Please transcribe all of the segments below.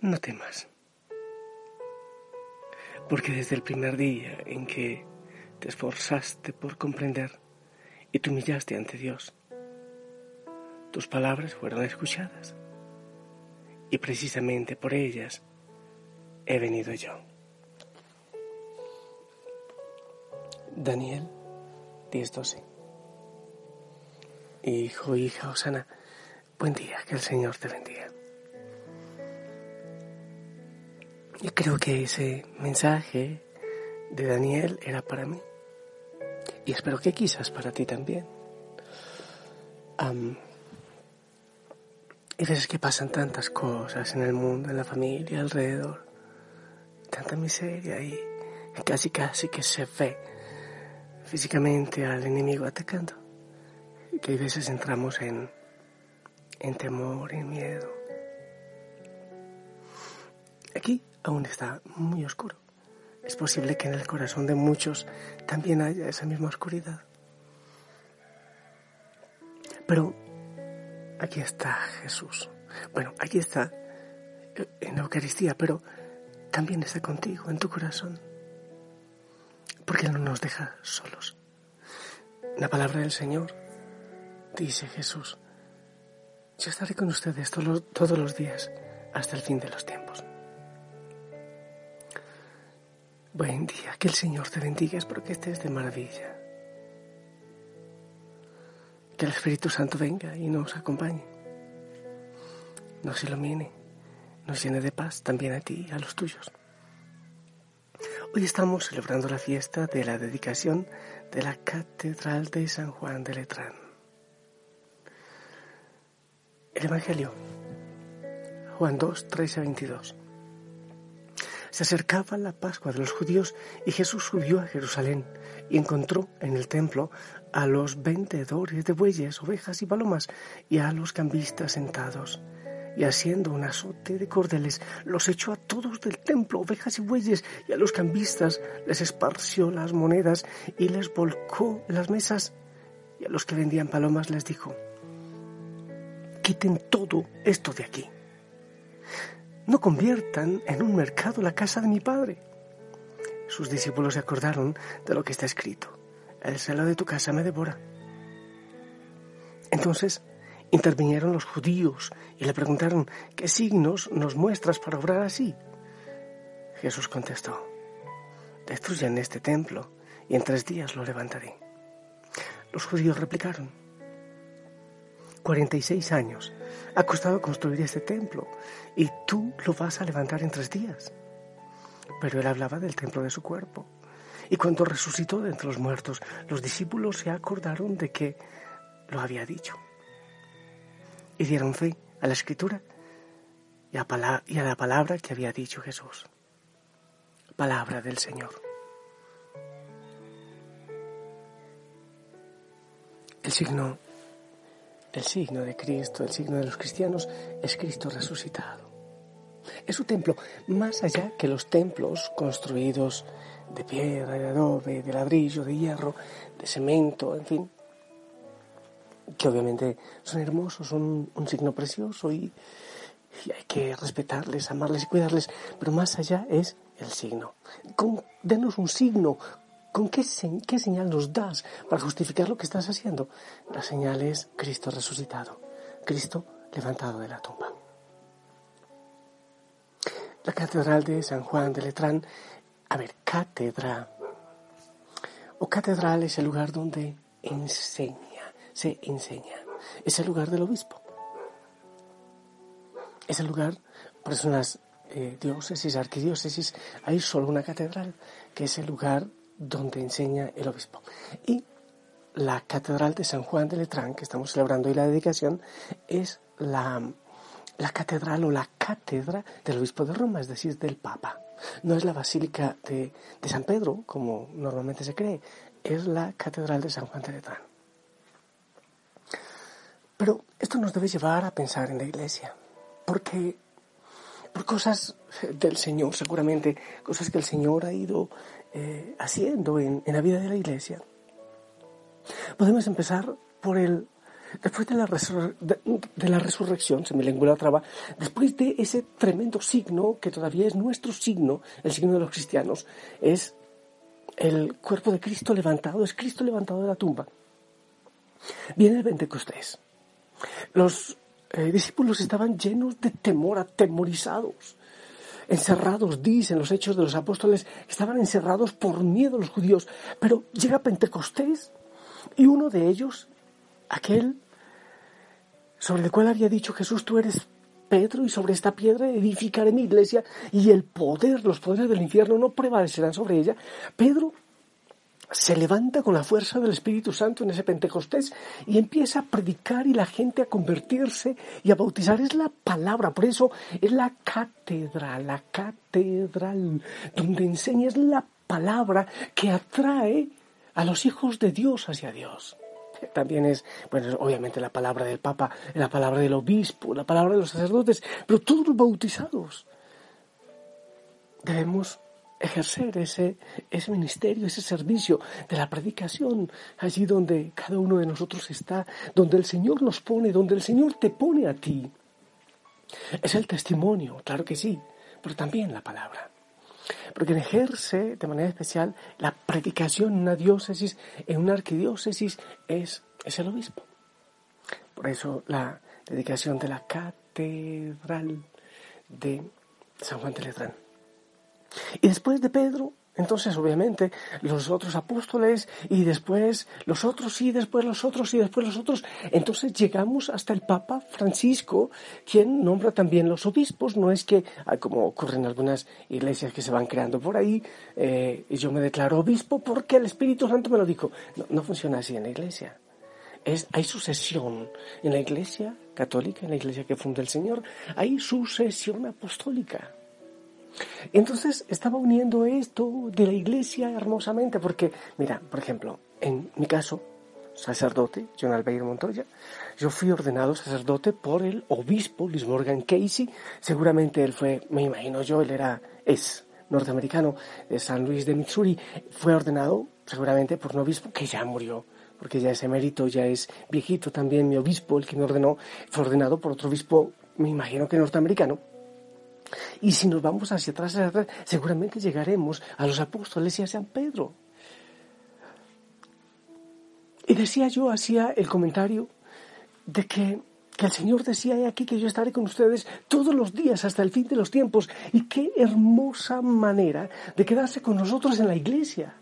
No temas. Porque desde el primer día en que te esforzaste por comprender y te humillaste ante Dios, tus palabras fueron escuchadas. Y precisamente por ellas he venido yo. Daniel 10:12. Hijo, hija, Osana, buen día, que el Señor te bendiga. Y creo que ese mensaje de Daniel era para mí. Y espero que quizás para ti también. Um, y veces que pasan tantas cosas en el mundo, en la familia, alrededor. Tanta miseria y casi casi que se ve físicamente al enemigo atacando. Que a veces entramos en, en temor, en miedo. Aquí aún está muy oscuro. Es posible que en el corazón de muchos también haya esa misma oscuridad. Pero aquí está Jesús. Bueno, aquí está en la Eucaristía, pero también está contigo, en tu corazón. Porque Él no nos deja solos. La palabra del Señor dice Jesús, yo estaré con ustedes todos los días hasta el fin de los tiempos. Buen día, que el Señor te bendiga, espero que estés de maravilla. Que el Espíritu Santo venga y nos acompañe, nos ilumine, nos llene de paz también a ti y a los tuyos. Hoy estamos celebrando la fiesta de la dedicación de la Catedral de San Juan de Letrán. El Evangelio, Juan 2, 13 a 22. Se acercaba la Pascua de los judíos y Jesús subió a Jerusalén y encontró en el templo a los vendedores de bueyes, ovejas y palomas y a los cambistas sentados. Y haciendo un azote de cordeles, los echó a todos del templo, ovejas y bueyes, y a los cambistas les esparció las monedas y les volcó las mesas. Y a los que vendían palomas les dijo, quiten todo esto de aquí no conviertan en un mercado la casa de mi Padre. Sus discípulos se acordaron de lo que está escrito. El celo de tu casa me devora. Entonces intervinieron los judíos y le preguntaron, ¿qué signos nos muestras para obrar así? Jesús contestó, destruyan este templo y en tres días lo levantaré. Los judíos replicaron, 46 años ha costado construir este templo y tú lo vas a levantar en tres días. Pero él hablaba del templo de su cuerpo. Y cuando resucitó de entre los muertos, los discípulos se acordaron de que lo había dicho. Y dieron fe a la escritura y a, y a la palabra que había dicho Jesús. Palabra del Señor. El signo el signo de Cristo, el signo de los cristianos, es Cristo resucitado. Es su templo, más allá que los templos construidos de piedra, de adobe, de ladrillo, de hierro, de cemento, en fin, que obviamente son hermosos, son un signo precioso y, hay que respetarles, amarles y cuidarles, pero más allá es el signo. denos un signo, ¿Con qué, señal nos das para justificar lo que estás haciendo? La señal es Cristo resucitado, Cristo levantado de la tumba. La catedral de San Juan de Letrán, a ver, cátedra, o catedral es el lugar donde enseña, se enseña. Es el lugar del obispo. Es el lugar, por eso en diócesis, arquidiócesis, hay solo una catedral, que es el lugar donde enseña el obispo. Y la catedral de San Juan de Letrán, que estamos celebrando hoy la dedicación, es la, la catedral o la cátedra del obispo de Roma, es decir, del Papa. No es la basílica de, de San Pedro, como normalmente se cree, es la catedral de San Juan de Letrán. Pero esto nos debe llevar a pensar en la iglesia, porque por cosas del Señor, seguramente, cosas que el Señor ha ido eh, haciendo en, en la vida de la iglesia. Podemos empezar por el después de la, de, la resurrección, se me lengua la traba, después de ese tremendo signo que todavía es nuestro signo, el signo de los cristianos, es el cuerpo de Cristo levantado, es Cristo levantado de la tumba. Viene el Pentecostés. Los eh, discípulos estaban llenos de temor, atemorizados, encerrados, dicen los hechos de los apóstoles, estaban encerrados por miedo a los judíos. Pero llega Pentecostés y uno de ellos, aquel sobre el cual había dicho Jesús, tú eres Pedro y sobre esta piedra edificaré mi iglesia y el poder, los poderes del infierno no prevalecerán sobre ella. Pedro se levanta con la fuerza del Espíritu Santo en ese Pentecostés y empieza a predicar y la gente a convertirse y a bautizar. Es la palabra, por eso es la cátedra, la catedral, donde enseña es la palabra que atrae a los hijos de Dios hacia Dios. También es, bueno, obviamente la palabra del Papa, la palabra del obispo, la palabra de los sacerdotes, pero todos los bautizados debemos ejercer ese, ese ministerio, ese servicio de la predicación, allí donde cada uno de nosotros está, donde el Señor nos pone, donde el Señor te pone a ti. Es el testimonio, claro que sí, pero también la palabra. Porque ejerce de manera especial la predicación en una diócesis, en una arquidiócesis, es, es el obispo. Por eso la dedicación de la catedral de San Juan de Letrán. Y después de Pedro, entonces obviamente los otros apóstoles y después los otros y después los otros y después los otros. Entonces llegamos hasta el Papa Francisco, quien nombra también los obispos. No es que, como ocurre en algunas iglesias que se van creando por ahí, eh, y yo me declaro obispo porque el Espíritu Santo me lo dijo. No, no funciona así en la iglesia. Es, hay sucesión en la iglesia católica, en la iglesia que funda el Señor, hay sucesión apostólica. Entonces estaba uniendo esto de la iglesia hermosamente, porque, mira, por ejemplo, en mi caso, sacerdote, John Albeiro Montoya, yo fui ordenado sacerdote por el obispo Luis Morgan Casey, seguramente él fue, me imagino yo, él era, es norteamericano de San Luis de Missouri, fue ordenado seguramente por un obispo que ya murió, porque ya es emérito, ya es viejito también, mi obispo, el que me ordenó, fue ordenado por otro obispo, me imagino que norteamericano, y si nos vamos hacia atrás, seguramente llegaremos a los apóstoles y a San Pedro. Y decía yo, hacía el comentario de que, que el Señor decía aquí que yo estaré con ustedes todos los días hasta el fin de los tiempos. Y qué hermosa manera de quedarse con nosotros en la iglesia.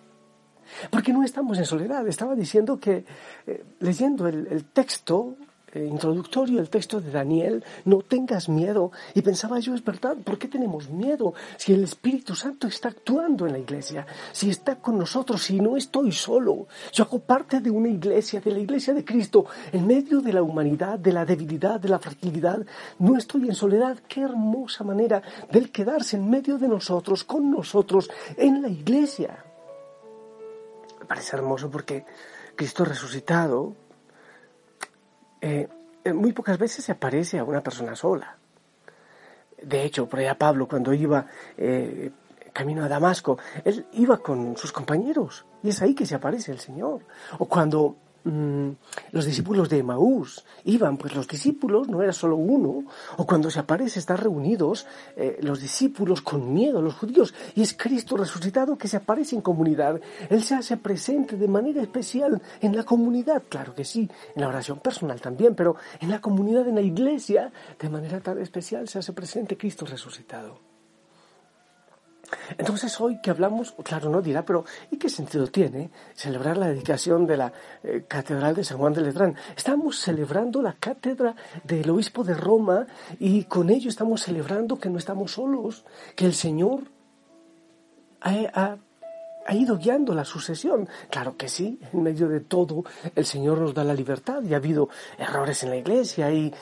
Porque no estamos en soledad. Estaba diciendo que, eh, leyendo el texto eh, introductorio el texto de Daniel, no tengas miedo. Y pensaba yo, es verdad, ¿por qué tenemos miedo? Si el Espíritu Santo está actuando en la iglesia, si está con nosotros, si no estoy solo. Yo hago parte de una iglesia, de la iglesia de Cristo, en medio de la humanidad, de la debilidad, de la fragilidad. No estoy en soledad. Qué hermosa manera del quedarse en medio de nosotros, con nosotros, en la iglesia. Me parece hermoso porque Cristo resucitado eh, eh, muy pocas veces se aparece a una persona sola. De hecho, por allá Pablo, cuando iba eh, camino a Damasco, él iba con sus compañeros y es ahí que se aparece el Señor. O cuando Mm, los discípulos de Maús iban, pues los discípulos no era solo uno, o cuando se aparece, están reunidos eh, los discípulos con miedo, los judíos, y es Cristo resucitado que se aparece en comunidad. Él se hace presente de manera especial en la comunidad, claro que sí, en la oración personal también, pero en la comunidad, en la iglesia, de manera tan especial se hace presente Cristo resucitado. Entonces hoy que hablamos, claro, no dirá, pero ¿y qué sentido tiene celebrar la dedicación de la eh, Catedral de San Juan de Letrán? Estamos celebrando la cátedra del obispo de Roma y con ello estamos celebrando que no estamos solos, que el Señor ha, ido guiando la sucesión. Claro que sí, en medio de todo el Señor nos da la libertad y ha habido errores en la iglesia y,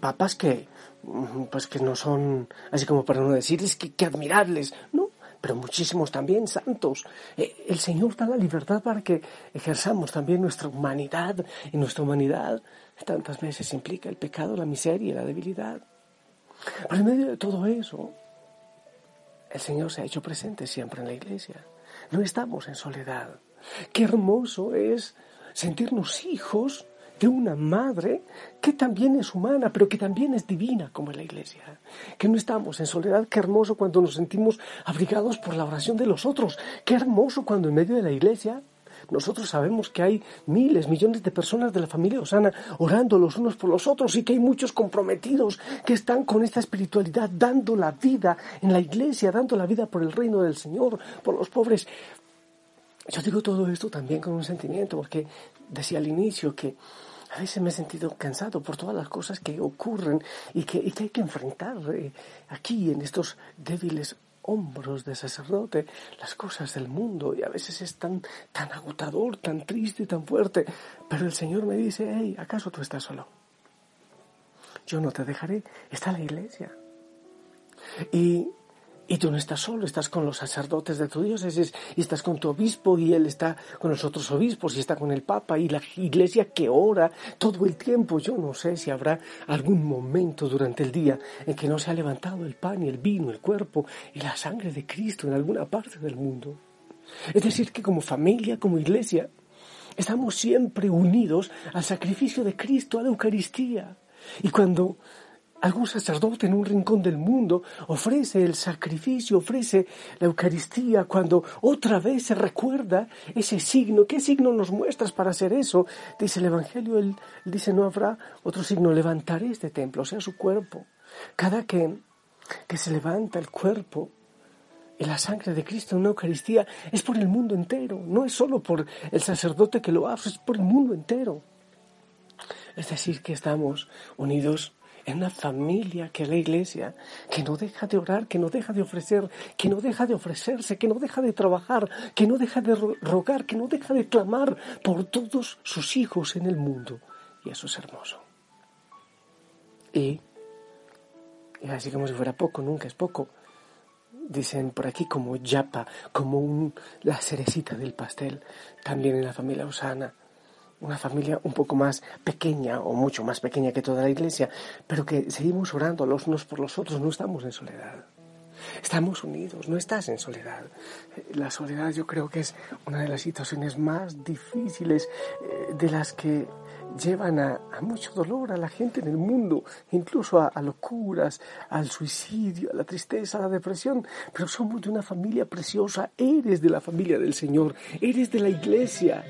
papas que, mm, pues que no son, así como para no decir, es que, que admirables, ¿no? pero muchísimos también santos. Eh, el Señor da la libertad para que ejerzamos también nuestra humanidad y nuestra humanidad tantas veces implica el pecado, la miseria la debilidad. Pero en medio de todo eso, el Señor se ha hecho presente siempre en la iglesia. No estamos en soledad. Qué hermoso es sentirnos hijos de una madre que también es humana, pero que también es divina, como en la iglesia. Que no estamos en soledad, qué hermoso cuando nos sentimos abrigados por la oración de los otros. Qué hermoso cuando en medio de la iglesia nosotros sabemos que hay miles, millones de personas de la familia Osana orando los unos por los otros y que hay muchos comprometidos que están con esta espiritualidad, dando la vida en la iglesia, dando la vida por el reino del Señor, por los pobres. Yo digo todo esto también con un sentimiento, porque decía al inicio que a veces me he sentido cansado por todas las cosas que ocurren y que, hay que enfrentar eh, aquí en estos débiles hombros de sacerdote las cosas del mundo y a veces es tan, tan agotador, tan triste y tan fuerte. Pero el Señor me dice, hey, ¿acaso tú estás solo? Yo no te dejaré, está la iglesia. Y y tú no estás solo, estás con los sacerdotes de tu diócesis y estás con tu obispo y él está con los otros obispos y está con el Papa y la iglesia que ora todo el tiempo. Yo no sé si habrá algún momento durante el día en que no se ha levantado el pan y el vino, el cuerpo y la sangre de Cristo en alguna parte del mundo. Es decir, que como familia, como iglesia, estamos siempre unidos al sacrificio de Cristo, a la Eucaristía. Y cuando algún sacerdote en un rincón del mundo ofrece el sacrificio, ofrece la Eucaristía, cuando otra vez se recuerda ese signo. ¿Qué signo nos muestras para hacer eso? Dice el Evangelio, él dice, no habrá otro signo, levantaré este templo, o sea, su cuerpo. Cada que, que se levanta el cuerpo, y la sangre de Cristo en una Eucaristía es por el mundo entero, no es solo por el sacerdote que lo hace, es por el mundo entero. Es decir, que estamos unidos en una familia que es la iglesia, que no deja de orar, que no deja de ofrecer, que no deja de ofrecerse, que no deja de trabajar, que no deja de rogar, que no deja de clamar por todos sus hijos en el mundo. Y eso es hermoso. Y, así como si fuera poco, nunca es poco. Dicen por aquí como yapa, como un, la cerecita del pastel, también en la familia Osana una familia un poco más pequeña o mucho más pequeña que toda la iglesia, pero que seguimos orando los unos por los otros, no estamos en soledad. Estamos unidos, no estás en soledad. La soledad yo creo que es una de las situaciones más difíciles eh, de las que llevan a, mucho dolor a la gente en el mundo, incluso a, locuras, al suicidio, a la tristeza, a la depresión. Pero somos de una familia preciosa, eres de la familia del Señor, eres de la iglesia.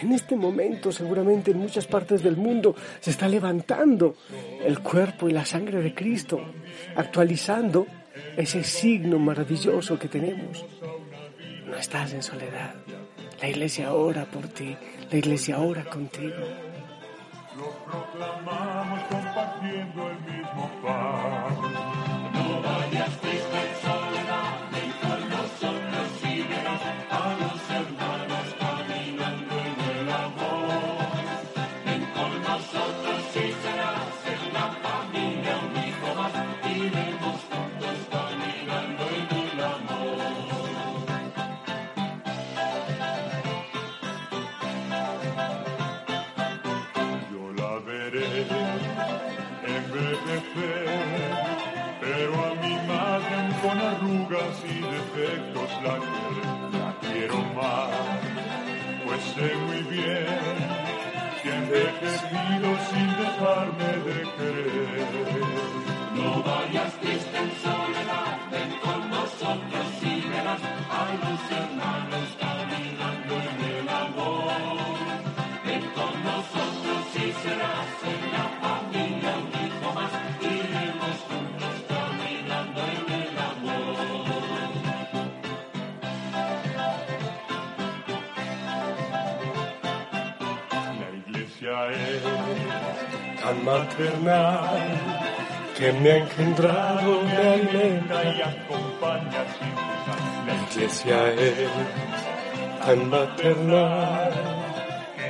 En este momento, seguramente en muchas partes del mundo, se está levantando el cuerpo y la sangre de Cristo, actualizando ese signo maravilloso que tenemos. No estás en soledad. La iglesia ora por ti, la iglesia ora contigo. Lo proclamamos defectos la que la quiero más, pues sé muy bien que he crecido sin dejarme de creer. No vayas triste en soledad, ven con nosotros y verás a los hermanos caminando en el amor. Ven con nosotros y serás tan maternal que me ha engendrado, me alimenta y acompaña. La iglesia es tan maternal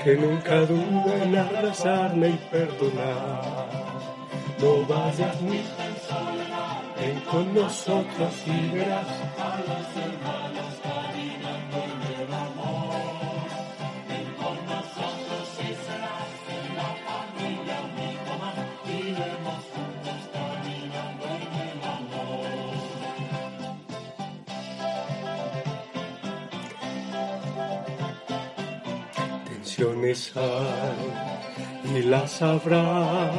que nunca duda en abrazarme y perdonar. No vayas ni ven con nosotros y verás a los hermanos Y las habrá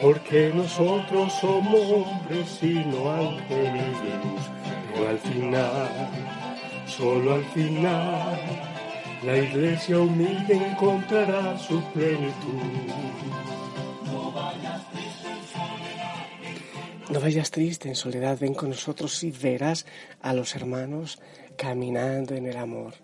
porque nosotros somos hombres y no ángeles de. Pero al final, solo al final, la iglesia humilde encontrará su plenitud. No vayas triste en soledad, ven con nosotros y verás a los hermanos caminando en el amor.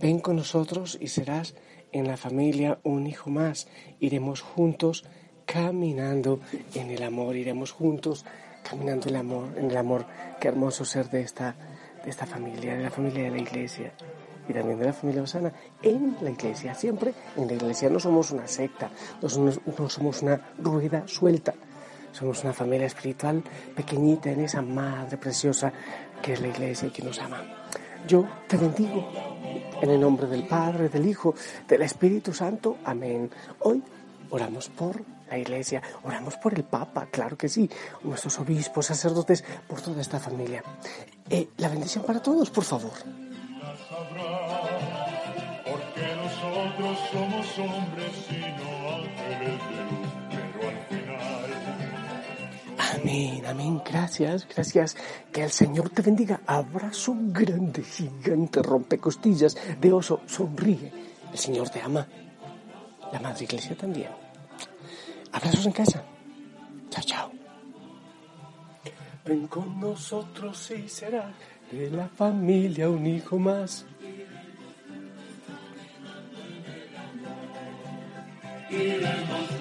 Ven con nosotros y serás en la familia un hijo más. Iremos juntos caminando en el amor, iremos juntos caminando en el amor, en el amor. Qué hermoso ser de esta, de esta familia, de la familia de la iglesia y también de la familia Osana en la iglesia, siempre en la iglesia. No somos una secta, no somos, no somos una rueda suelta, somos una familia espiritual pequeñita en esa madre preciosa que es la iglesia y que nos ama. Yo te bendigo en el nombre del Padre, del Hijo, del Espíritu Santo. Amén. Hoy oramos por la iglesia, oramos por el Papa, claro que sí, nuestros obispos, sacerdotes, por toda esta familia. Eh, la bendición para todos, por favor. Porque nosotros somos hombres y no ángeles Amén, amén, gracias, gracias. Que el Señor te bendiga. Abrazo grande, gigante, rompecostillas de oso, sonríe. El Señor te ama. La Madre Iglesia también. Abrazos en casa. Chao, chao. Ven con nosotros y será de la familia un hijo más. Iremos